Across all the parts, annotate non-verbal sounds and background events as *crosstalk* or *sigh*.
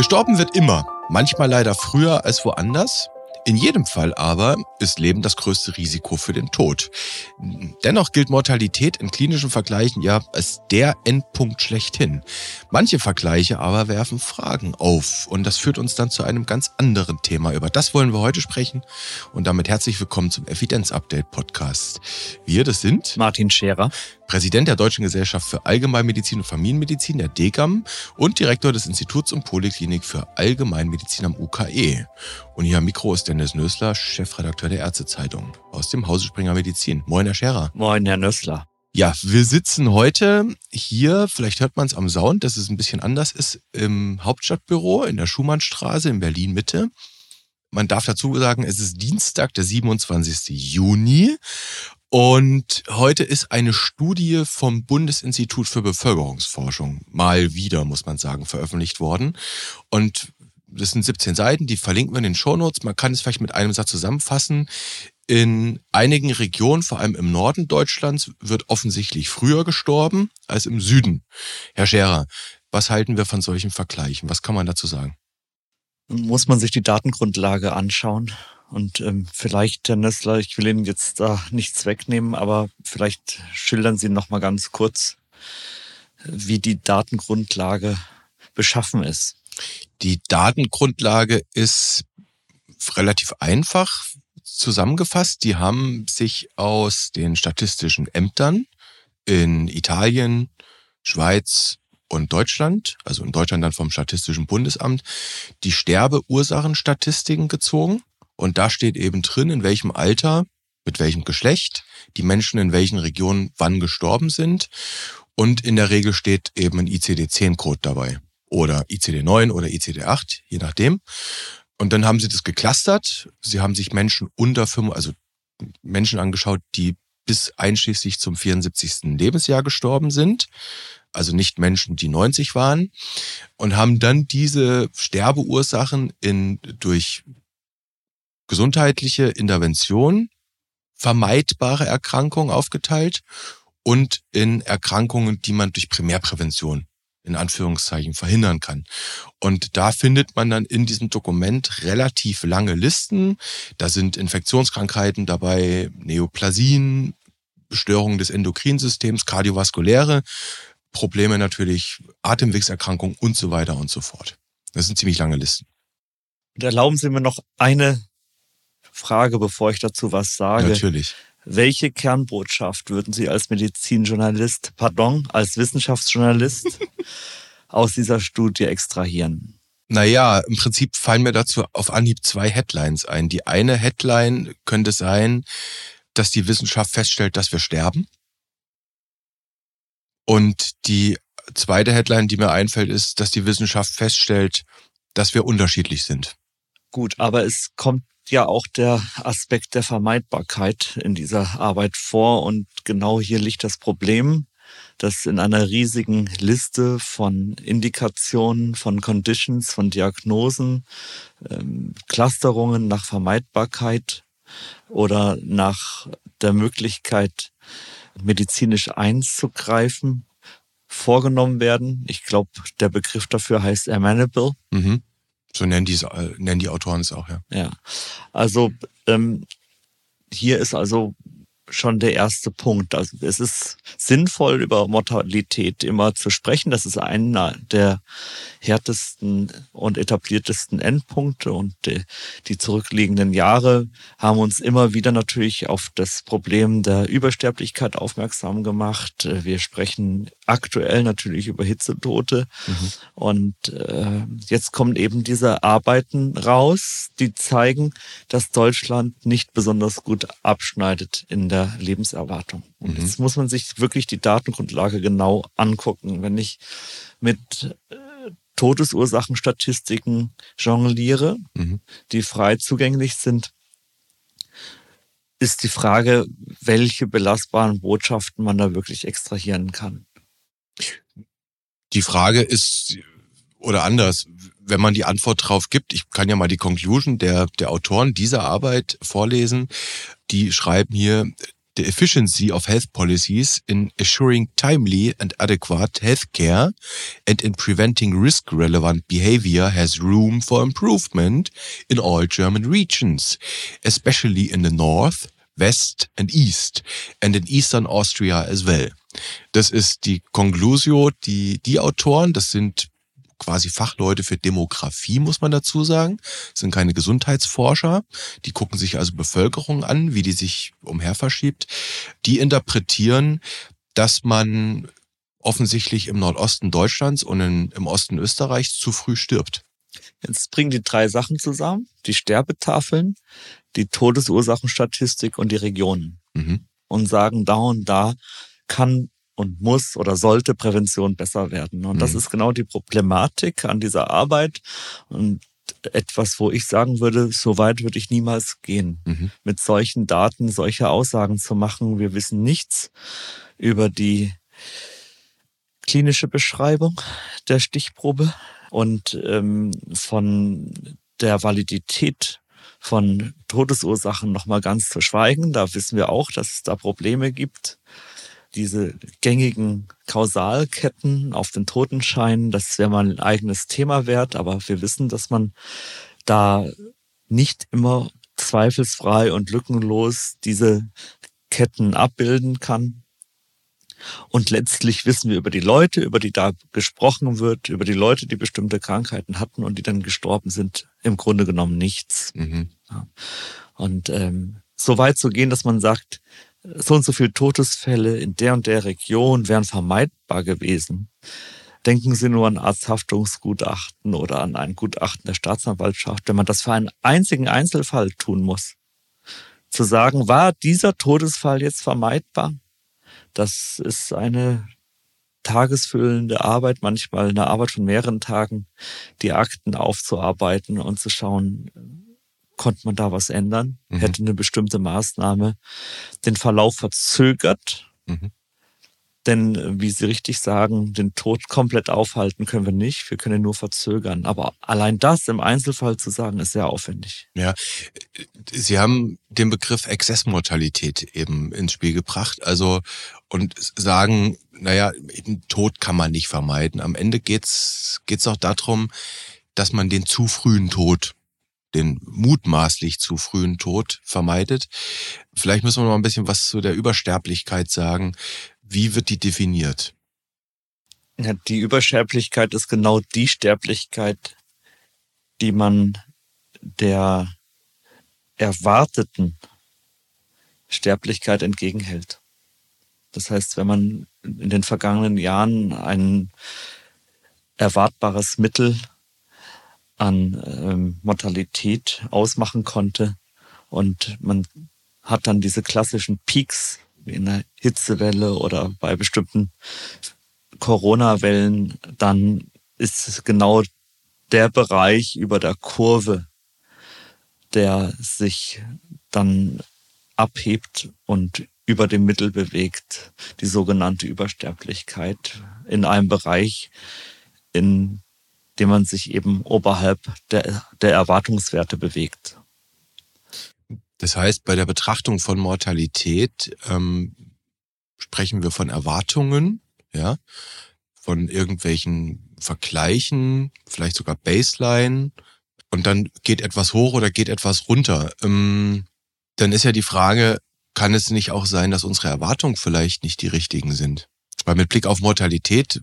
Gestorben wird immer, manchmal leider früher als woanders. In jedem Fall aber ist Leben das größte Risiko für den Tod. Dennoch gilt Mortalität in klinischen Vergleichen ja als der Endpunkt schlechthin. Manche Vergleiche aber werfen Fragen auf und das führt uns dann zu einem ganz anderen Thema. Über das wollen wir heute sprechen und damit herzlich willkommen zum Evidenz-Update Podcast. Wir, das sind Martin Scherer, Präsident der Deutschen Gesellschaft für Allgemeinmedizin und Familienmedizin, der DGAM, und Direktor des Instituts und Poliklinik für Allgemeinmedizin am UKE. Und hier am Mikro ist Dennis Nösler, Chefredakteur der Ärztezeitung aus dem Hause Springer Medizin. Moin, Herr Scherer. Moin, Herr Nösler. Ja, wir sitzen heute hier, vielleicht hört man es am Sound, dass es ein bisschen anders ist, im Hauptstadtbüro in der Schumannstraße in Berlin Mitte. Man darf dazu sagen, es ist Dienstag, der 27. Juni und heute ist eine Studie vom Bundesinstitut für Bevölkerungsforschung, mal wieder, muss man sagen, veröffentlicht worden. Und das sind 17 Seiten, die verlinken wir in den Shownotes. Man kann es vielleicht mit einem Satz zusammenfassen. In einigen Regionen, vor allem im Norden Deutschlands, wird offensichtlich früher gestorben als im Süden. Herr Scherer, was halten wir von solchen Vergleichen? Was kann man dazu sagen? Muss man sich die Datengrundlage anschauen und ähm, vielleicht, Herr Nessler, ich will Ihnen jetzt da nichts wegnehmen, aber vielleicht schildern Sie noch mal ganz kurz, wie die Datengrundlage beschaffen ist. Die Datengrundlage ist relativ einfach zusammengefasst. Die haben sich aus den statistischen Ämtern in Italien, Schweiz und Deutschland, also in Deutschland dann vom Statistischen Bundesamt, die Sterbeursachenstatistiken gezogen und da steht eben drin, in welchem Alter, mit welchem Geschlecht die Menschen in welchen Regionen wann gestorben sind. Und in der Regel steht eben ein ICD-10-Code dabei. Oder ICD-9 oder ICD-8, je nachdem. Und dann haben sie das geklustert. Sie haben sich Menschen unter 5, also Menschen angeschaut, die bis einschließlich zum 74. Lebensjahr gestorben sind. Also nicht Menschen, die 90 waren. Und haben dann diese Sterbeursachen in, durch gesundheitliche Intervention, vermeidbare Erkrankungen aufgeteilt und in Erkrankungen, die man durch Primärprävention in Anführungszeichen verhindern kann. Und da findet man dann in diesem Dokument relativ lange Listen. Da sind Infektionskrankheiten dabei, Neoplasien, Störungen des Endokrinsystems, kardiovaskuläre Probleme natürlich, Atemwegserkrankungen und so weiter und so fort. Das sind ziemlich lange Listen. Und erlauben Sie mir noch eine Frage, bevor ich dazu was sage. Natürlich. Welche Kernbotschaft würden Sie als Medizinjournalist, pardon, als Wissenschaftsjournalist *laughs* aus dieser Studie extrahieren? Naja, im Prinzip fallen mir dazu auf Anhieb zwei Headlines ein. Die eine Headline könnte sein, dass die Wissenschaft feststellt, dass wir sterben. Und die zweite Headline, die mir einfällt, ist, dass die Wissenschaft feststellt, dass wir unterschiedlich sind. Gut, aber es kommt ja auch der Aspekt der Vermeidbarkeit in dieser Arbeit vor. Und genau hier liegt das Problem, dass in einer riesigen Liste von Indikationen, von Conditions, von Diagnosen, ähm, Clusterungen nach Vermeidbarkeit oder nach der Möglichkeit, medizinisch einzugreifen, vorgenommen werden. Ich glaube, der Begriff dafür heißt amenable. Mhm. So nennen die, nennen die Autoren es auch, ja. Ja, also ähm, hier ist also schon der erste Punkt. Also es ist sinnvoll, über Mortalität immer zu sprechen. Das ist einer der härtesten und etabliertesten Endpunkte. Und die, zurückliegenden Jahre haben uns immer wieder natürlich auf das Problem der Übersterblichkeit aufmerksam gemacht. Wir sprechen aktuell natürlich über Hitzetote. Mhm. Und äh, jetzt kommen eben diese Arbeiten raus, die zeigen, dass Deutschland nicht besonders gut abschneidet in der der Lebenserwartung. Und mhm. jetzt muss man sich wirklich die Datengrundlage genau angucken. Wenn ich mit äh, Todesursachenstatistiken jongliere, mhm. die frei zugänglich sind, ist die Frage, welche belastbaren Botschaften man da wirklich extrahieren kann. Die Frage ist, oder anders, wenn man die Antwort drauf gibt, ich kann ja mal die Conclusion der, der Autoren dieser Arbeit vorlesen, die schreiben hier, the efficiency of health policies in assuring timely and adequate health care and in preventing risk relevant behavior has room for improvement in all German regions, especially in the north, west and east and in eastern Austria as well. Das ist die Conclusio, die, die Autoren, das sind quasi Fachleute für Demografie, muss man dazu sagen. Das sind keine Gesundheitsforscher. Die gucken sich also Bevölkerung an, wie die sich umher verschiebt. Die interpretieren, dass man offensichtlich im Nordosten Deutschlands und in, im Osten Österreichs zu früh stirbt. Jetzt bringen die drei Sachen zusammen. Die Sterbetafeln, die Todesursachenstatistik und die Regionen. Mhm. Und sagen, da und da kann und muss oder sollte Prävention besser werden. Und mhm. das ist genau die Problematik an dieser Arbeit und etwas, wo ich sagen würde, so weit würde ich niemals gehen, mhm. mit solchen Daten solche Aussagen zu machen. Wir wissen nichts über die klinische Beschreibung der Stichprobe und ähm, von der Validität von Todesursachen nochmal ganz zu schweigen. Da wissen wir auch, dass es da Probleme gibt diese gängigen Kausalketten auf den Totenschein, das wäre mal ein eigenes Thema wert, aber wir wissen, dass man da nicht immer zweifelsfrei und lückenlos diese Ketten abbilden kann. Und letztlich wissen wir über die Leute, über die da gesprochen wird, über die Leute, die bestimmte Krankheiten hatten und die dann gestorben sind, im Grunde genommen nichts. Mhm. Und ähm, so weit zu gehen, dass man sagt, so und so viele Todesfälle in der und der Region wären vermeidbar gewesen. Denken Sie nur an Arzthaftungsgutachten oder an ein Gutachten der Staatsanwaltschaft, wenn man das für einen einzigen Einzelfall tun muss. Zu sagen, war dieser Todesfall jetzt vermeidbar? Das ist eine tagesfüllende Arbeit, manchmal eine Arbeit von mehreren Tagen, die Akten aufzuarbeiten und zu schauen, konnte man da was ändern, mhm. hätte eine bestimmte Maßnahme den Verlauf verzögert. Mhm. Denn, äh, wie Sie richtig sagen, den Tod komplett aufhalten können wir nicht. Wir können ihn nur verzögern. Aber allein das im Einzelfall zu sagen, ist sehr aufwendig. Ja, Sie haben den Begriff Exzessmortalität eben ins Spiel gebracht. Also, und sagen, naja, den Tod kann man nicht vermeiden. Am Ende geht's, geht's auch darum, dass man den zu frühen Tod den mutmaßlich zu frühen Tod vermeidet. Vielleicht müssen wir noch ein bisschen was zu der Übersterblichkeit sagen. Wie wird die definiert? Ja, die Übersterblichkeit ist genau die Sterblichkeit, die man der erwarteten Sterblichkeit entgegenhält. Das heißt, wenn man in den vergangenen Jahren ein erwartbares Mittel an ähm, Mortalität ausmachen konnte. Und man hat dann diese klassischen Peaks wie in der Hitzewelle oder bei bestimmten Corona-Wellen, dann ist es genau der Bereich über der Kurve, der sich dann abhebt und über dem Mittel bewegt, die sogenannte Übersterblichkeit in einem Bereich, in dem man sich eben oberhalb der, der Erwartungswerte bewegt. Das heißt, bei der Betrachtung von Mortalität ähm, sprechen wir von Erwartungen, ja, von irgendwelchen Vergleichen, vielleicht sogar Baseline, und dann geht etwas hoch oder geht etwas runter. Ähm, dann ist ja die Frage, kann es nicht auch sein, dass unsere Erwartungen vielleicht nicht die richtigen sind? Weil mit Blick auf Mortalität,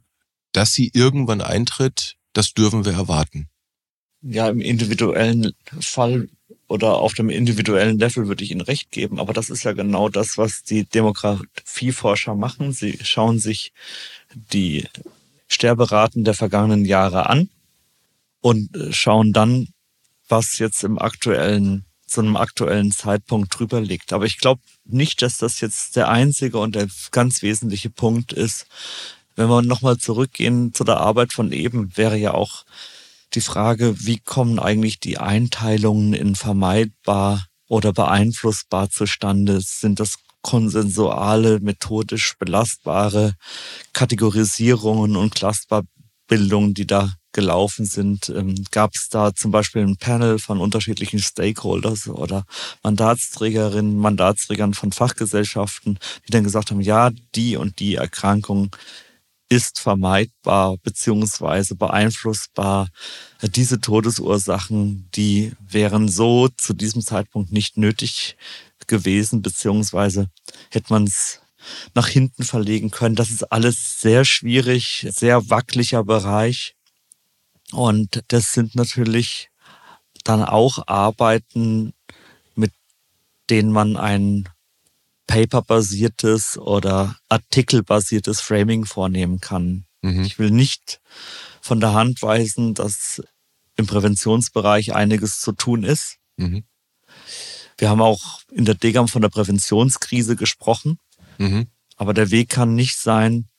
dass sie irgendwann eintritt, das dürfen wir erwarten. Ja, im individuellen Fall oder auf dem individuellen Level würde ich Ihnen recht geben. Aber das ist ja genau das, was die Demografieforscher machen. Sie schauen sich die Sterberaten der vergangenen Jahre an und schauen dann, was jetzt im aktuellen, zu einem aktuellen Zeitpunkt drüber liegt. Aber ich glaube nicht, dass das jetzt der einzige und der ganz wesentliche Punkt ist, wenn wir nochmal zurückgehen zu der Arbeit von eben, wäre ja auch die Frage, wie kommen eigentlich die Einteilungen in vermeidbar oder beeinflussbar zustande? Sind das konsensuale, methodisch belastbare Kategorisierungen und Fortbildungen, die da gelaufen sind, ähm, gab es da zum Beispiel ein Panel von unterschiedlichen Stakeholders oder Mandatsträgerinnen, Mandatsträgern von Fachgesellschaften, die dann gesagt haben, ja, die und die Erkrankung ist vermeidbar beziehungsweise beeinflussbar. Diese Todesursachen, die wären so zu diesem Zeitpunkt nicht nötig gewesen, beziehungsweise hätte man es nach hinten verlegen können. Das ist alles sehr schwierig, sehr wackeliger Bereich. Und das sind natürlich dann auch Arbeiten, mit denen man ein paperbasiertes oder artikelbasiertes Framing vornehmen kann. Mhm. Ich will nicht von der Hand weisen, dass im Präventionsbereich einiges zu tun ist. Mhm. Wir haben auch in der DGAM von der Präventionskrise gesprochen. Mhm. Aber der Weg kann nicht sein,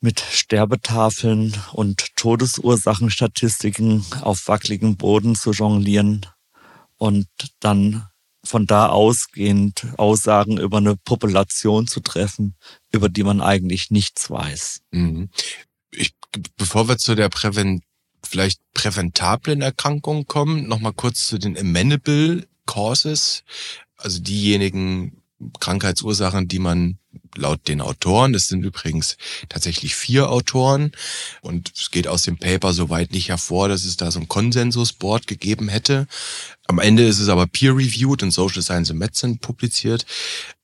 mit Sterbetafeln und Todesursachenstatistiken auf wackeligem Boden zu jonglieren und dann von da ausgehend Aussagen über eine Population zu treffen, über die man eigentlich nichts weiß. Mhm. Ich, bevor wir zu der Präven, vielleicht präventablen Erkrankung kommen, nochmal kurz zu den Amenable Causes, also diejenigen Krankheitsursachen, die man laut den Autoren, das sind übrigens tatsächlich vier Autoren und es geht aus dem Paper soweit nicht hervor, dass es da so ein Konsensusboard gegeben hätte. Am Ende ist es aber peer-reviewed in Social Science and Medicine publiziert.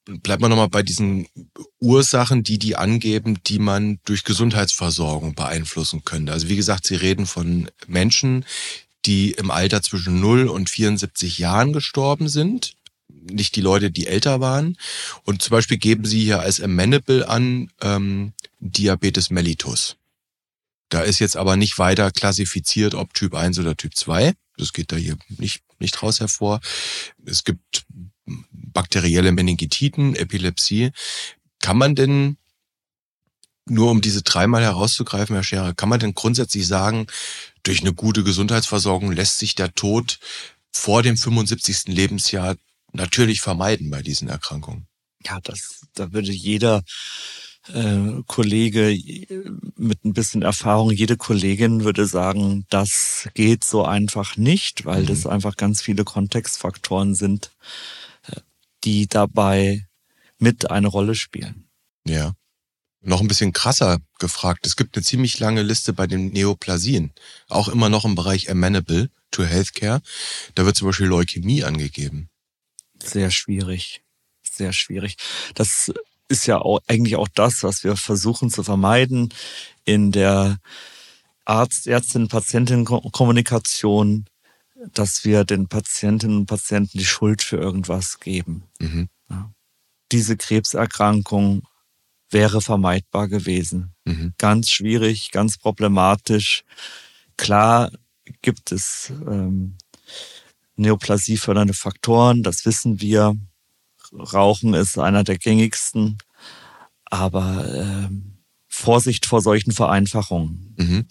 Bleibt man nochmal bei diesen Ursachen, die die angeben, die man durch Gesundheitsversorgung beeinflussen könnte. Also wie gesagt, Sie reden von Menschen, die im Alter zwischen 0 und 74 Jahren gestorben sind nicht die Leute, die älter waren. Und zum Beispiel geben sie hier als amenable an ähm, Diabetes mellitus. Da ist jetzt aber nicht weiter klassifiziert, ob Typ 1 oder Typ 2. Das geht da hier nicht, nicht raus hervor. Es gibt bakterielle Meningitiden, Epilepsie. Kann man denn, nur um diese dreimal herauszugreifen, Herr Scherer, kann man denn grundsätzlich sagen, durch eine gute Gesundheitsversorgung lässt sich der Tod vor dem 75. Lebensjahr natürlich vermeiden bei diesen Erkrankungen. Ja, das, da würde jeder äh, Kollege mit ein bisschen Erfahrung, jede Kollegin würde sagen, das geht so einfach nicht, weil mhm. das einfach ganz viele Kontextfaktoren sind, äh, die dabei mit eine Rolle spielen. Ja. Noch ein bisschen krasser gefragt. Es gibt eine ziemlich lange Liste bei den Neoplasien. Auch immer noch im Bereich amenable to healthcare. Da wird zum Beispiel Leukämie angegeben sehr schwierig. Sehr schwierig. Das ist ja auch eigentlich auch das, was wir versuchen zu vermeiden in der Arzt-Ärztin-Patientin-Kommunikation, dass wir den Patientinnen und Patienten die Schuld für irgendwas geben. Mhm. Ja. Diese Krebserkrankung wäre vermeidbar gewesen. Mhm. Ganz schwierig, ganz problematisch. Klar gibt es ähm, neoplasiefördernde Faktoren, das wissen wir. Rauchen ist einer der gängigsten, aber äh, Vorsicht vor solchen Vereinfachungen. Mhm.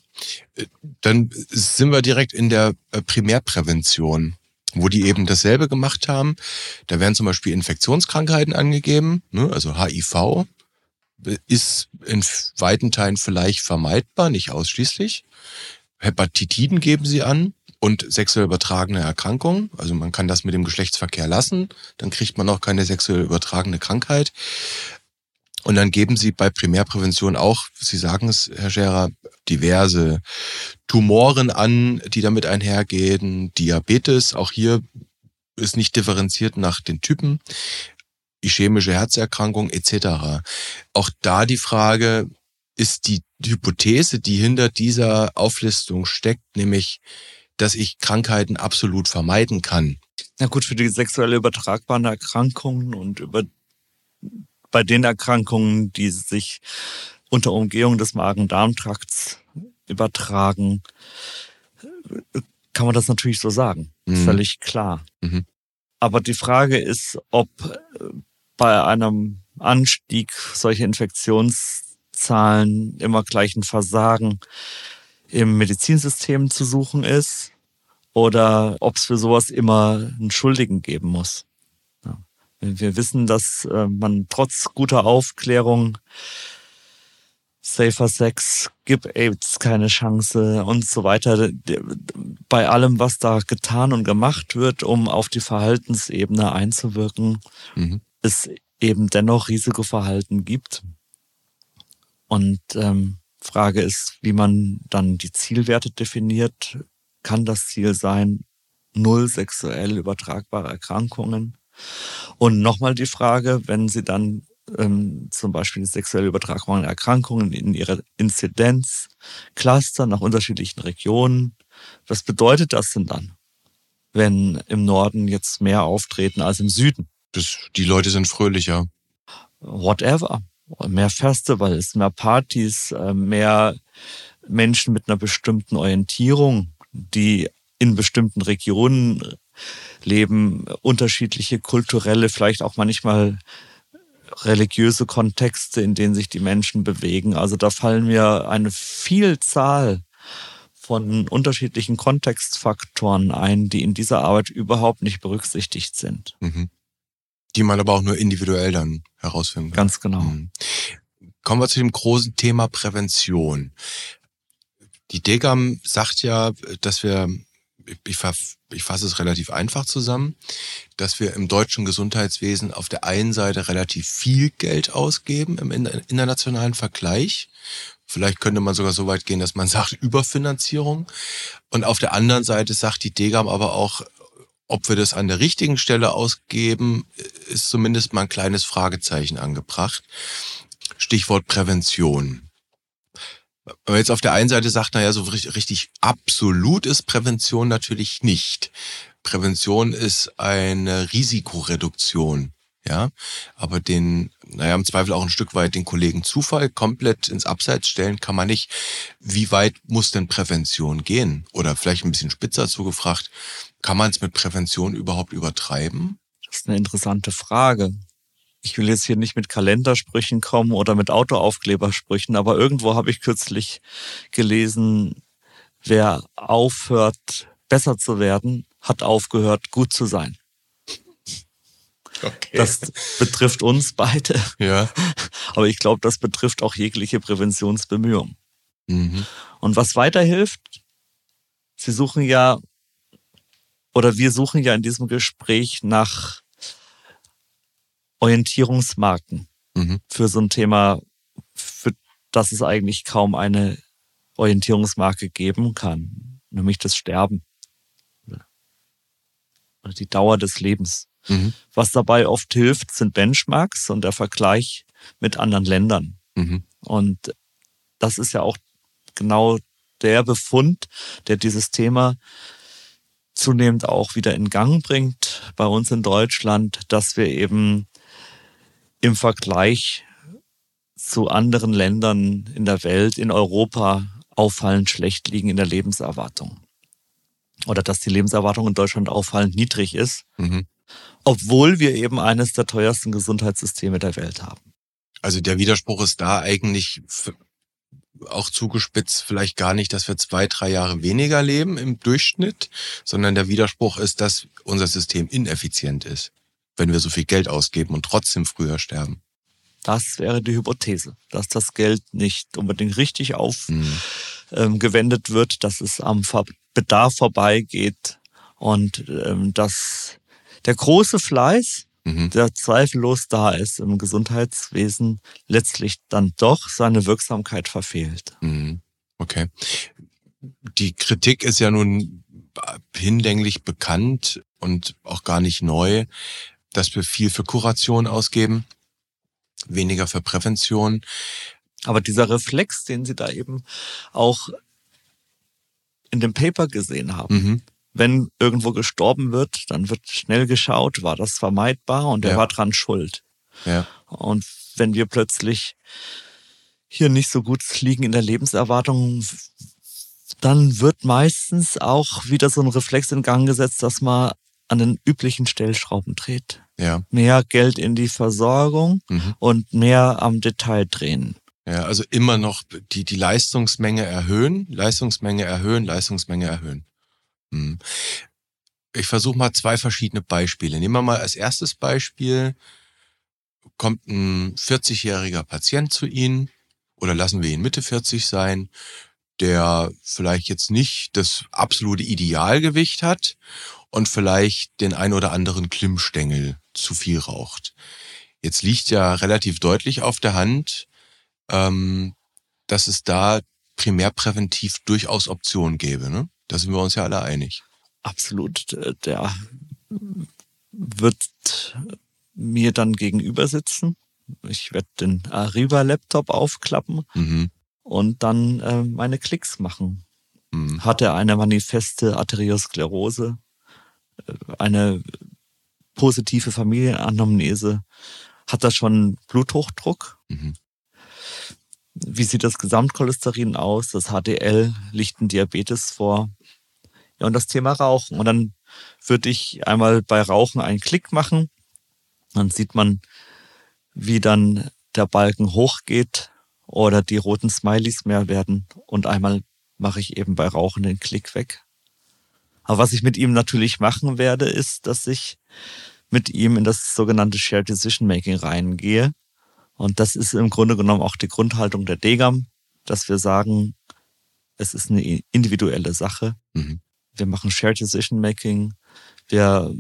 Dann sind wir direkt in der äh, Primärprävention, wo die eben dasselbe gemacht haben. Da werden zum Beispiel Infektionskrankheiten angegeben, ne? also HIV ist in weiten Teilen vielleicht vermeidbar, nicht ausschließlich. Hepatitiden geben sie an und sexuell übertragene Erkrankungen. Also man kann das mit dem Geschlechtsverkehr lassen, dann kriegt man auch keine sexuell übertragene Krankheit. Und dann geben Sie bei Primärprävention auch, Sie sagen es, Herr Scherer, diverse Tumoren an, die damit einhergehen, Diabetes, auch hier ist nicht differenziert nach den Typen, ischämische Herzerkrankung etc. Auch da die Frage, ist die Hypothese, die hinter dieser Auflistung steckt, nämlich dass ich Krankheiten absolut vermeiden kann. Na gut, für die sexuell übertragbaren Erkrankungen und über, bei den Erkrankungen, die sich unter Umgehung des Magen-Darm-Trakts übertragen, kann man das natürlich so sagen. Mhm. Völlig klar. Mhm. Aber die Frage ist, ob bei einem Anstieg solcher Infektionszahlen immer gleich ein Versagen im Medizinsystem zu suchen ist oder ob es für sowas immer einen Schuldigen geben muss. Ja. Wir wissen, dass äh, man trotz guter Aufklärung Safer Sex, gib AIDS keine Chance und so weiter. Bei allem, was da getan und gemacht wird, um auf die Verhaltensebene einzuwirken, mhm. es eben dennoch Risikoverhalten gibt. Und ähm, Frage ist, wie man dann die Zielwerte definiert. Kann das Ziel sein, null sexuell übertragbare Erkrankungen? Und nochmal die Frage, wenn Sie dann ähm, zum Beispiel sexuell übertragbare Erkrankungen in ihrer Inzidenz clustern nach unterschiedlichen Regionen, was bedeutet das denn dann, wenn im Norden jetzt mehr auftreten als im Süden? Das, die Leute sind fröhlicher. Whatever mehr Festivals, mehr Partys, äh, mehr Menschen mit einer bestimmten Orientierung, die in bestimmten Regionen leben, unterschiedliche kulturelle, vielleicht auch manchmal religiöse Kontexte, in denen sich die Menschen bewegen. Also da fallen mir eine Vielzahl von unterschiedlichen Kontextfaktoren ein, die in dieser Arbeit überhaupt nicht berücksichtigt sind. Mhm. Die man aber auch nur individuell dann herausfinden kann. Ganz genau. Mhm. Kommen wir zu dem großen Thema Prävention. Die DEGAM sagt ja, dass wir, ich, ich fasse es relativ einfach zusammen, dass wir im deutschen Gesundheitswesen auf der einen Seite relativ viel Geld ausgeben im internationalen Vergleich. Vielleicht könnte man sogar so weit gehen, dass man *laughs* sagt Überfinanzierung. Und auf der anderen Seite sagt die DEGAM aber auch, ob wir das an der richtigen Stelle ausgeben, ist zumindest mal ein kleines Fragezeichen angebracht. Stichwort Prävention. Wenn man jetzt auf der einen Seite sagt, naja, so richtig absolut ist Prävention natürlich nicht. Prävention ist eine Risikoreduktion. Ja, aber den, naja, im Zweifel auch ein Stück weit den Kollegen Zufall komplett ins Abseits stellen kann man nicht. Wie weit muss denn Prävention gehen? Oder vielleicht ein bisschen spitzer zugefragt, kann man es mit Prävention überhaupt übertreiben? Das ist eine interessante Frage. Ich will jetzt hier nicht mit Kalendersprüchen kommen oder mit Autoaufklebersprüchen, aber irgendwo habe ich kürzlich gelesen, wer aufhört, besser zu werden, hat aufgehört, gut zu sein. Okay. Das betrifft uns beide. Ja. Aber ich glaube, das betrifft auch jegliche Präventionsbemühungen. Mhm. Und was weiterhilft, Sie suchen ja, oder wir suchen ja in diesem Gespräch nach Orientierungsmarken mhm. für so ein Thema, für das es eigentlich kaum eine Orientierungsmarke geben kann, nämlich das Sterben oder die Dauer des Lebens. Mhm. Was dabei oft hilft, sind Benchmarks und der Vergleich mit anderen Ländern. Mhm. Und das ist ja auch genau der Befund, der dieses Thema zunehmend auch wieder in Gang bringt bei uns in Deutschland, dass wir eben im Vergleich zu anderen Ländern in der Welt, in Europa, auffallend schlecht liegen in der Lebenserwartung. Oder dass die Lebenserwartung in Deutschland auffallend niedrig ist. Mhm obwohl wir eben eines der teuersten Gesundheitssysteme der Welt haben. Also der Widerspruch ist da eigentlich auch zugespitzt vielleicht gar nicht, dass wir zwei, drei Jahre weniger leben im Durchschnitt, sondern der Widerspruch ist, dass unser System ineffizient ist, wenn wir so viel Geld ausgeben und trotzdem früher sterben. Das wäre die Hypothese, dass das Geld nicht unbedingt richtig aufgewendet mhm. ähm, wird, dass es am Bedarf vorbeigeht und ähm, dass der große Fleiß, mhm. der zweifellos da ist im Gesundheitswesen, letztlich dann doch seine Wirksamkeit verfehlt. Mhm. Okay. Die Kritik ist ja nun hinlänglich bekannt und auch gar nicht neu, dass wir viel für Kuration ausgeben, weniger für Prävention. Aber dieser Reflex, den Sie da eben auch in dem Paper gesehen haben, mhm wenn irgendwo gestorben wird, dann wird schnell geschaut, war das vermeidbar und er ja. war dran schuld. Ja. Und wenn wir plötzlich hier nicht so gut liegen in der Lebenserwartung, dann wird meistens auch wieder so ein Reflex in Gang gesetzt, dass man an den üblichen Stellschrauben dreht. Ja. Mehr Geld in die Versorgung mhm. und mehr am Detail drehen. Ja, also immer noch die, die Leistungsmenge erhöhen, Leistungsmenge erhöhen, Leistungsmenge erhöhen. Hm. Ich versuche mal zwei verschiedene Beispiele. Nehmen wir mal als erstes Beispiel, kommt ein 40-jähriger Patient zu Ihnen oder lassen wir ihn Mitte 40 sein, der vielleicht jetzt nicht das absolute Idealgewicht hat und vielleicht den ein oder anderen Klimmstängel zu viel raucht. Jetzt liegt ja relativ deutlich auf der Hand, ähm, dass es da primärpräventiv durchaus Optionen gäbe. Ne? Da sind wir uns ja alle einig. Absolut. Der wird mir dann gegenüber sitzen. Ich werde den Arriva-Laptop aufklappen mhm. und dann äh, meine Klicks machen. Mhm. Hat er eine manifeste Arteriosklerose, äh, eine positive Familienanamnese, hat er schon Bluthochdruck? Mhm. Wie sieht das Gesamtcholesterin aus? Das HDL liegt ein Diabetes vor. Ja, und das Thema Rauchen. Und dann würde ich einmal bei Rauchen einen Klick machen. Dann sieht man, wie dann der Balken hochgeht oder die roten Smileys mehr werden. Und einmal mache ich eben bei Rauchen den Klick weg. Aber was ich mit ihm natürlich machen werde, ist, dass ich mit ihm in das sogenannte Shared Decision Making reingehe. Und das ist im Grunde genommen auch die Grundhaltung der Degam, dass wir sagen, es ist eine individuelle Sache. Mhm. Wir machen Shared Decision Making. Wir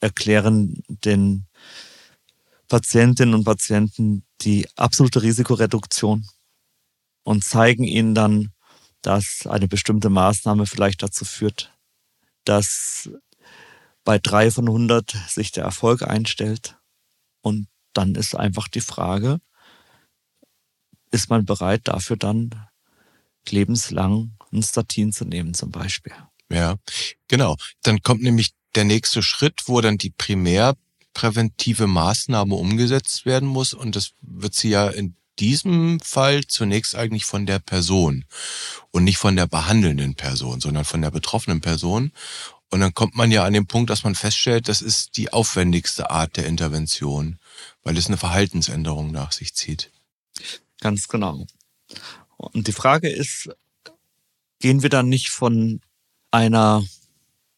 erklären den Patientinnen und Patienten die absolute Risikoreduktion und zeigen ihnen dann, dass eine bestimmte Maßnahme vielleicht dazu führt, dass bei drei von 100 sich der Erfolg einstellt. Und dann ist einfach die Frage, ist man bereit dafür dann lebenslang ein Statin zu nehmen zum Beispiel? Ja, genau. Dann kommt nämlich der nächste Schritt, wo dann die primärpräventive Maßnahme umgesetzt werden muss. Und das wird sie ja in diesem Fall zunächst eigentlich von der Person und nicht von der behandelnden Person, sondern von der betroffenen Person. Und dann kommt man ja an den Punkt, dass man feststellt, das ist die aufwendigste Art der Intervention, weil es eine Verhaltensänderung nach sich zieht. Ganz genau. Und die Frage ist, gehen wir dann nicht von einer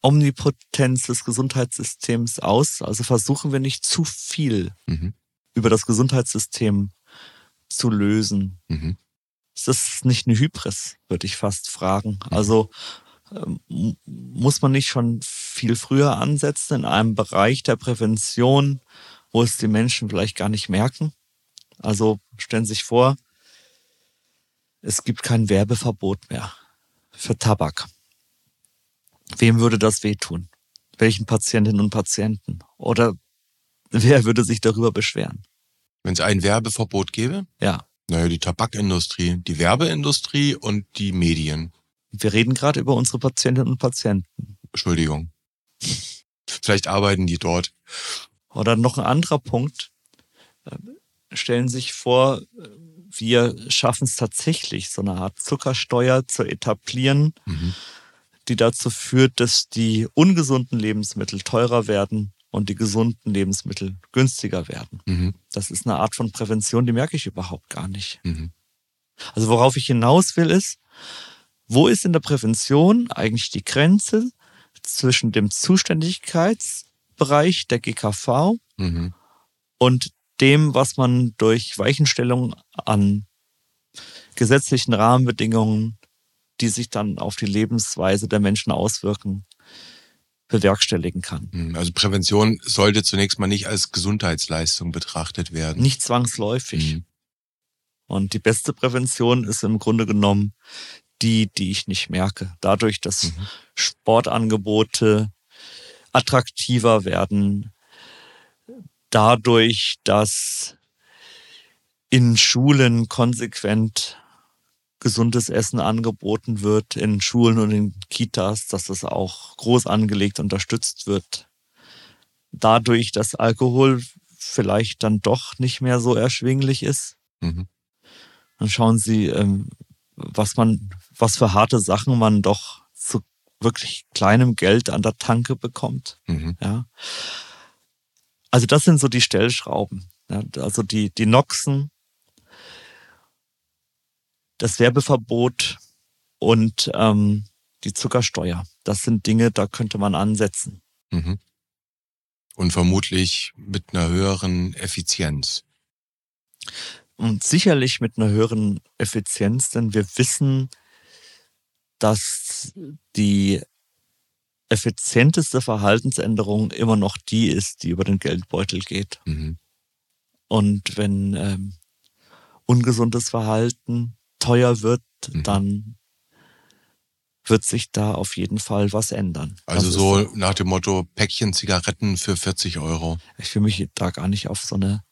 Omnipotenz des Gesundheitssystems aus? Also versuchen wir nicht zu viel mhm. über das Gesundheitssystem zu lösen? Mhm. Ist das nicht eine Hybris, würde ich fast fragen. Mhm. Also ähm, muss man nicht schon viel früher ansetzen in einem Bereich der Prävention, wo es die Menschen vielleicht gar nicht merken? Also stellen Sie sich vor, es gibt kein Werbeverbot mehr für Tabak. Wem würde das wehtun? Welchen Patientinnen und Patienten? Oder wer würde sich darüber beschweren? Wenn es ein Werbeverbot gäbe? Ja. Naja, die Tabakindustrie, die Werbeindustrie und die Medien. Wir reden gerade über unsere Patientinnen und Patienten. Entschuldigung. Vielleicht arbeiten die dort. Oder noch ein anderer Punkt. Äh, stellen sich vor, wir schaffen es tatsächlich, so eine Art Zuckersteuer zu etablieren, mhm. Die dazu führt, dass die ungesunden Lebensmittel teurer werden und die gesunden Lebensmittel günstiger werden. Mhm. Das ist eine Art von Prävention, die merke ich überhaupt gar nicht. Mhm. Also worauf ich hinaus will ist, wo ist in der Prävention eigentlich die Grenze zwischen dem Zuständigkeitsbereich der GKV mhm. und dem, was man durch Weichenstellung an gesetzlichen Rahmenbedingungen, die sich dann auf die Lebensweise der Menschen auswirken, bewerkstelligen kann. Hm, also Prävention sollte zunächst mal nicht als Gesundheitsleistung betrachtet werden. Nicht zwangsläufig. Mhm. Und die beste Prävention ist im Grunde genommen die, die ich nicht merke. Dadurch, dass mhm. Sportangebote attraktiver werden, dadurch, dass in Schulen konsequent gesundes Essen angeboten wird, in Schulen und in Kitas, dass das auch groß angelegt unterstützt wird. Dadurch, dass Alkohol vielleicht dann doch nicht mehr so erschwinglich ist. Mhm. Dann schauen Sie, ähm, was man, was für harte Sachen man doch zu wirklich kleinem Geld an der Tanke bekommt. Mhm. Ja. Also das sind so die Stellschrauben. Also die, die Noxen, das Werbeverbot und ähm, die Zuckersteuer. Das sind Dinge, da könnte man ansetzen. Mhm. Und vermutlich mit einer höheren Effizienz. Und sicherlich mit einer höheren Effizienz, denn wir wissen, dass die effizienteste Verhaltensänderung immer noch die ist, die über den Geldbeutel geht. Mhm. Und wenn ähm, ungesundes Verhalten teuer wird, mhm. dann wird sich da auf jeden Fall was ändern. Also das so nach dem Motto Päckchen Zigaretten für 40 Euro. Ich will mich da gar nicht auf so eine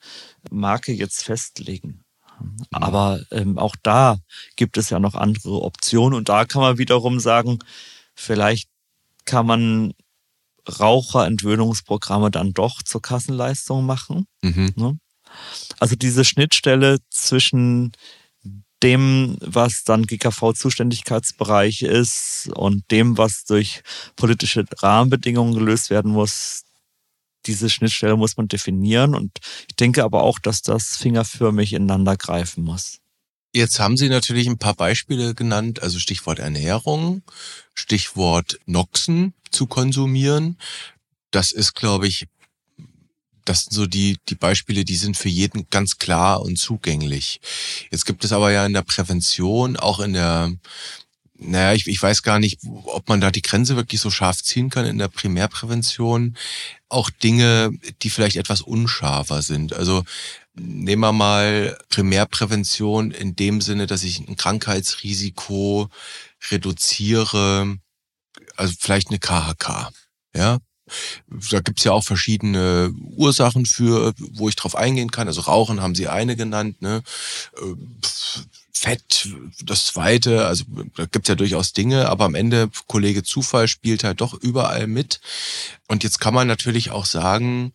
Marke jetzt festlegen. Mhm. Aber ähm, auch da gibt es ja noch andere Optionen und da kann man wiederum sagen, vielleicht kann man Raucherentwöhnungsprogramme dann doch zur Kassenleistung machen. Mhm. Ne? Also diese Schnittstelle zwischen dem, was dann GKV-Zuständigkeitsbereich ist und dem, was durch politische Rahmenbedingungen gelöst werden muss, diese Schnittstelle muss man definieren. Und ich denke aber auch, dass das fingerförmig ineinander greifen muss. Jetzt haben Sie natürlich ein paar Beispiele genannt, also Stichwort Ernährung, Stichwort Noxen zu konsumieren. Das ist, glaube ich, das sind so die, die Beispiele, die sind für jeden ganz klar und zugänglich. Jetzt gibt es aber ja in der Prävention, auch in der, naja, ich, ich weiß gar nicht, ob man da die Grenze wirklich so scharf ziehen kann in der Primärprävention, auch Dinge, die vielleicht etwas unscharfer sind. Also nehmen wir mal Primärprävention in dem Sinne, dass ich ein Krankheitsrisiko reduziere, also vielleicht eine KHK. Ja, da gibt's ja auch verschiedene Ursachen für, wo ich drauf eingehen kann. Also Rauchen haben Sie eine genannt, ne? Äh, Fett, das zweite, also da gibt's ja durchaus Dinge, aber am Ende, Kollege Zufall spielt halt doch überall mit. Und jetzt kann man natürlich auch sagen,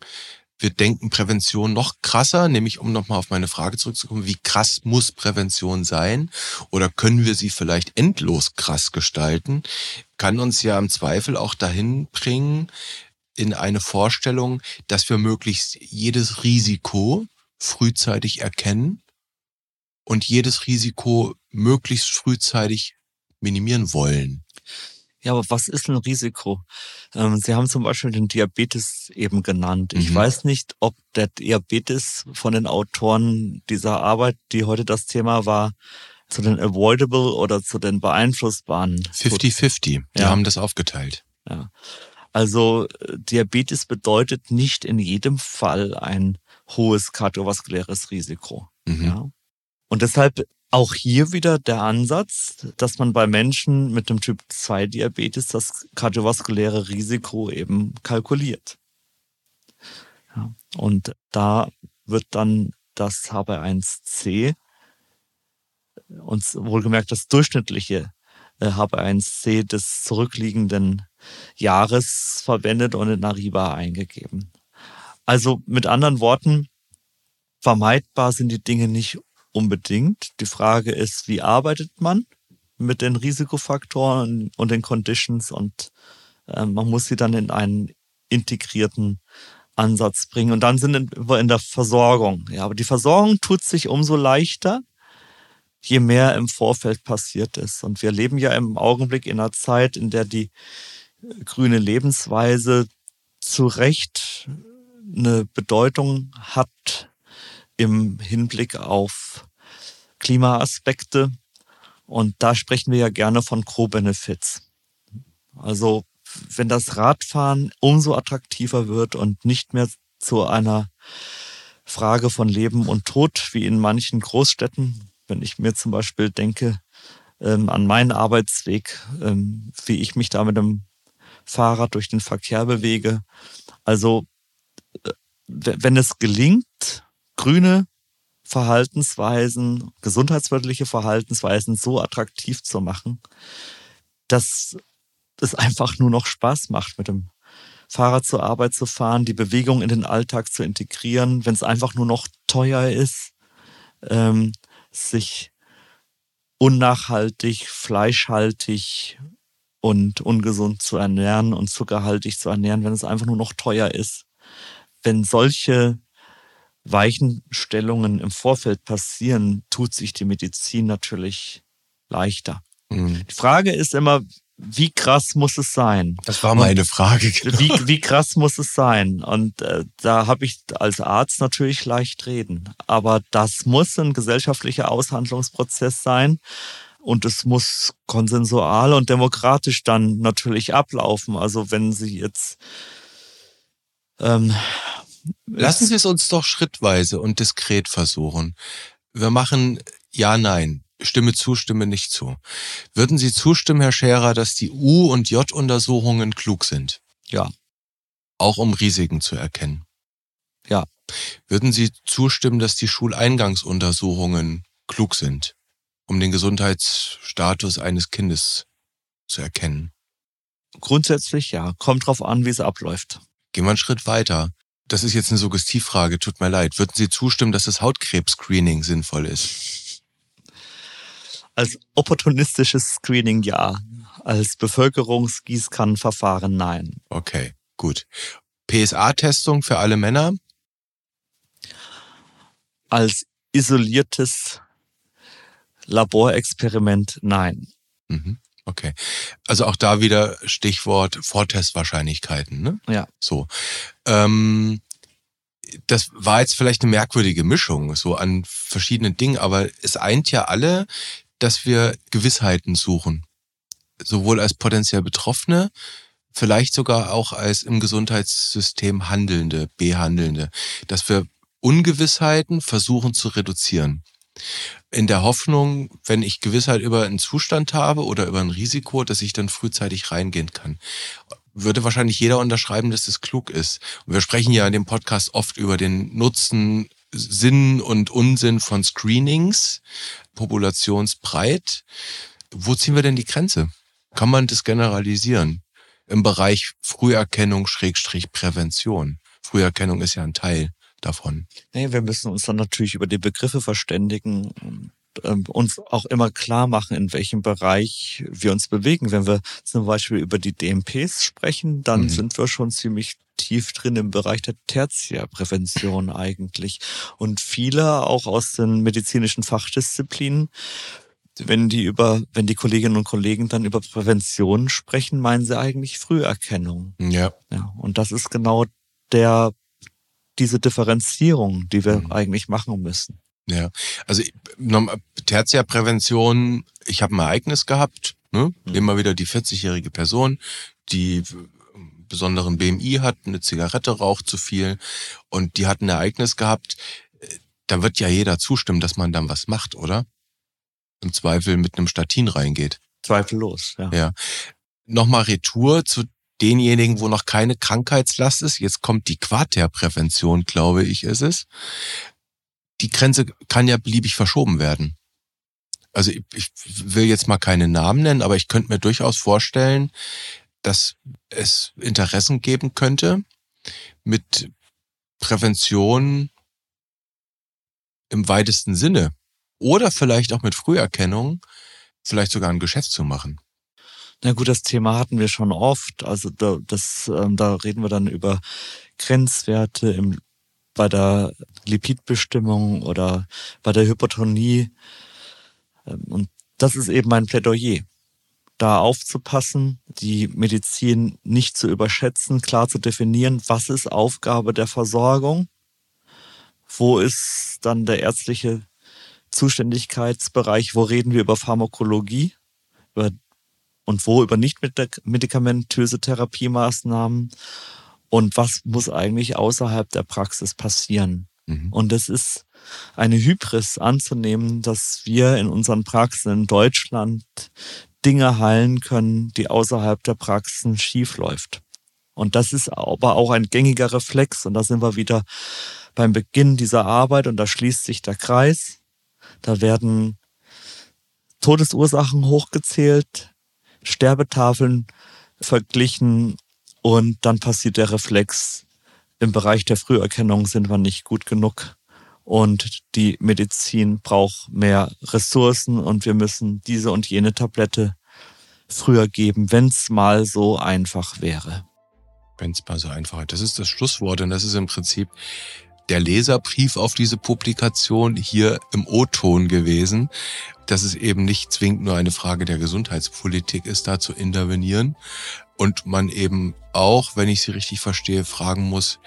wir denken Prävention noch krasser, nämlich um nochmal auf meine Frage zurückzukommen, wie krass muss Prävention sein? Oder können wir sie vielleicht endlos krass gestalten? Kann uns ja im Zweifel auch dahin bringen, in eine Vorstellung, dass wir möglichst jedes Risiko frühzeitig erkennen und jedes Risiko möglichst frühzeitig minimieren wollen. Ja, aber was ist ein Risiko? Ähm, Sie haben zum Beispiel den Diabetes eben genannt. Ich mhm. weiß nicht, ob der Diabetes von den Autoren dieser Arbeit, die heute das Thema war, zu den avoidable oder zu den beeinflussbaren. 50-50. Die ja. haben das aufgeteilt. Ja. Also Diabetes bedeutet nicht in jedem Fall ein hohes kardiovaskuläres Risiko. Mhm. Ja. Und deshalb auch hier wieder der Ansatz, dass man bei Menschen mit dem Typ 2 Diabetes das kardiovaskuläre Risiko eben kalkuliert. Ja. Und da wird dann das HB1C und wohlgemerkt das durchschnittliche HB1C äh, des zurückliegenden Jahres verwendet und in Ariba eingegeben. Also mit anderen Worten, vermeidbar sind die Dinge nicht unbedingt. Die Frage ist, wie arbeitet man mit den Risikofaktoren und den Conditions und äh, man muss sie dann in einen integrierten Ansatz bringen. Und dann sind wir in der Versorgung. Ja, aber die Versorgung tut sich umso leichter, je mehr im Vorfeld passiert ist. Und wir leben ja im Augenblick in einer Zeit, in der die grüne Lebensweise zu Recht eine Bedeutung hat im Hinblick auf Klimaaspekte. Und da sprechen wir ja gerne von Co-Benefits. Also wenn das Radfahren umso attraktiver wird und nicht mehr zu einer Frage von Leben und Tod wie in manchen Großstädten, wenn ich mir zum Beispiel denke ähm, an meinen Arbeitsweg, ähm, wie ich mich da mit dem Fahrrad durch den Verkehr bewege. Also äh, wenn es gelingt, grüne Verhaltensweisen, gesundheitswirkliche Verhaltensweisen so attraktiv zu machen, dass es einfach nur noch Spaß macht, mit dem Fahrrad zur Arbeit zu fahren, die Bewegung in den Alltag zu integrieren, wenn es einfach nur noch teuer ist, ähm, sich unnachhaltig, fleischhaltig und ungesund zu ernähren und zuckerhaltig zu ernähren, wenn es einfach nur noch teuer ist. Wenn solche Weichenstellungen im Vorfeld passieren, tut sich die Medizin natürlich leichter. Mhm. Die Frage ist immer, wie krass muss es sein? Das war meine Frage. Genau. Wie, wie krass muss es sein? Und äh, da habe ich als Arzt natürlich leicht reden. Aber das muss ein gesellschaftlicher Aushandlungsprozess sein. Und es muss konsensual und demokratisch dann natürlich ablaufen. Also wenn Sie jetzt ähm, Lassen Sie es uns doch schrittweise und diskret versuchen. Wir machen Ja, Nein. Stimme zu, Stimme nicht zu. Würden Sie zustimmen, Herr Scherer, dass die U- und J-Untersuchungen klug sind? Ja. Auch um Risiken zu erkennen? Ja. Würden Sie zustimmen, dass die Schuleingangsuntersuchungen klug sind, um den Gesundheitsstatus eines Kindes zu erkennen? Grundsätzlich ja. Kommt drauf an, wie es abläuft. Gehen wir einen Schritt weiter. Das ist jetzt eine Suggestivfrage, tut mir leid. Würden Sie zustimmen, dass das Hautkrebs-Screening sinnvoll ist? Als opportunistisches Screening ja. Als Bevölkerungsgießkannenverfahren nein. Okay, gut. PSA-Testung für alle Männer? Als isoliertes Laborexperiment nein. Mhm. Okay. Also auch da wieder Stichwort Vortestwahrscheinlichkeiten, ne? Ja. So. Ähm, das war jetzt vielleicht eine merkwürdige Mischung, so an verschiedenen Dingen, aber es eint ja alle, dass wir Gewissheiten suchen. Sowohl als potenziell Betroffene, vielleicht sogar auch als im Gesundheitssystem Handelnde, Behandelnde, dass wir Ungewissheiten versuchen zu reduzieren in der Hoffnung, wenn ich Gewissheit über einen Zustand habe oder über ein Risiko, dass ich dann frühzeitig reingehen kann. Würde wahrscheinlich jeder unterschreiben, dass das klug ist. Und wir sprechen ja in dem Podcast oft über den Nutzen, Sinn und Unsinn von Screenings, populationsbreit. Wo ziehen wir denn die Grenze? Kann man das generalisieren? Im Bereich Früherkennung, Schrägstrich Prävention. Früherkennung ist ja ein Teil davon. Nee, wir müssen uns dann natürlich über die Begriffe verständigen und ähm, uns auch immer klar machen, in welchem Bereich wir uns bewegen. Wenn wir zum Beispiel über die DMPs sprechen, dann mhm. sind wir schon ziemlich tief drin im Bereich der Tertiärprävention *laughs* eigentlich. Und viele auch aus den medizinischen Fachdisziplinen wenn die über, wenn die Kolleginnen und Kollegen dann über Prävention sprechen, meinen sie eigentlich Früherkennung. Ja. ja und das ist genau der diese Differenzierung, die wir mhm. eigentlich machen müssen. Ja, also Tertiärprävention, ich habe ein Ereignis gehabt, ne? Mhm. immer wieder die 40-jährige Person, die besonderen BMI hat, eine Zigarette raucht zu viel und die hat ein Ereignis gehabt, da wird ja jeder zustimmen, dass man dann was macht, oder? Im Zweifel mit einem Statin reingeht. Zweifellos, ja. Ja. Nochmal Retour zu denjenigen, wo noch keine Krankheitslast ist. Jetzt kommt die Quaterprävention, glaube ich, ist es. Die Grenze kann ja beliebig verschoben werden. Also ich, ich will jetzt mal keine Namen nennen, aber ich könnte mir durchaus vorstellen, dass es Interessen geben könnte, mit Prävention im weitesten Sinne oder vielleicht auch mit Früherkennung vielleicht sogar ein Geschäft zu machen. Na gut, das Thema hatten wir schon oft. Also da, das, ähm, da reden wir dann über Grenzwerte im, bei der Lipidbestimmung oder bei der Hypertonie. Ähm, und das ist eben mein Plädoyer. Da aufzupassen, die Medizin nicht zu überschätzen, klar zu definieren, was ist Aufgabe der Versorgung, wo ist dann der ärztliche Zuständigkeitsbereich, wo reden wir über Pharmakologie, über und wo über nicht medikamentöse Therapiemaßnahmen und was muss eigentlich außerhalb der Praxis passieren. Mhm. Und es ist eine Hybris anzunehmen, dass wir in unseren Praxen in Deutschland Dinge heilen können, die außerhalb der Praxen schiefläuft. Und das ist aber auch ein gängiger Reflex. Und da sind wir wieder beim Beginn dieser Arbeit und da schließt sich der Kreis. Da werden Todesursachen hochgezählt, Sterbetafeln verglichen und dann passiert der Reflex. Im Bereich der Früherkennung sind wir nicht gut genug und die Medizin braucht mehr Ressourcen und wir müssen diese und jene Tablette früher geben, wenn es mal so einfach wäre. Wenn es mal so einfach ist. Das ist das Schlusswort und das ist im Prinzip der Leserbrief auf diese Publikation hier im O-Ton gewesen, dass es eben nicht zwingend nur eine Frage der Gesundheitspolitik ist, da zu intervenieren. Und man eben auch, wenn ich Sie richtig verstehe, fragen muss,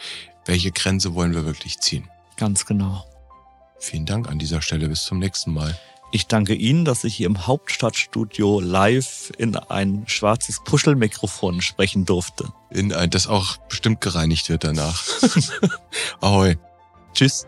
welche Grenze wollen wir wirklich ziehen? Ganz genau. Vielen Dank an dieser Stelle. Bis zum nächsten Mal. Ich danke Ihnen, dass ich hier im Hauptstadtstudio live in ein schwarzes Puschelmikrofon sprechen durfte. In ein, das auch bestimmt gereinigt wird danach. *laughs* Ahoi. Tschüss.